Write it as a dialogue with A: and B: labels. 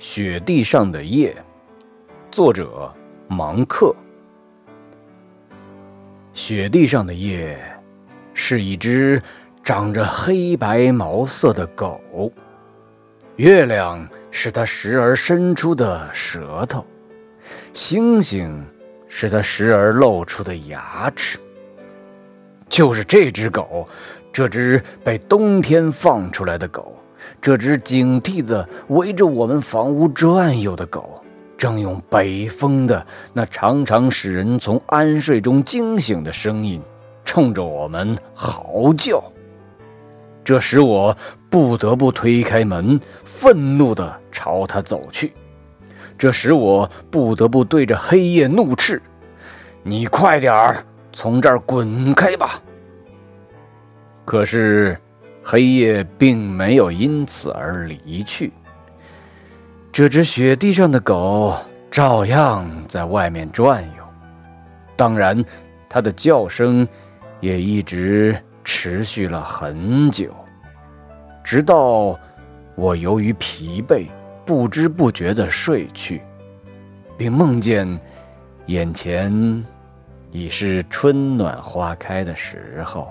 A: 雪地上的夜，作者芒克。雪地上的夜，是一只长着黑白毛色的狗。月亮是它时而伸出的舌头，星星是它时而露出的牙齿。就是这只狗，这只被冬天放出来的狗。这只警惕地围着我们房屋转悠的狗，正用北风的那常常使人从安睡中惊醒的声音，冲着我们嚎叫。这使我不得不推开门，愤怒地朝它走去。这使我不得不对着黑夜怒斥：“你快点儿从这儿滚开吧！”可是。黑夜并没有因此而离去，这只雪地上的狗照样在外面转悠，当然，它的叫声也一直持续了很久，直到我由于疲惫不知不觉地睡去，并梦见眼前已是春暖花开的时候。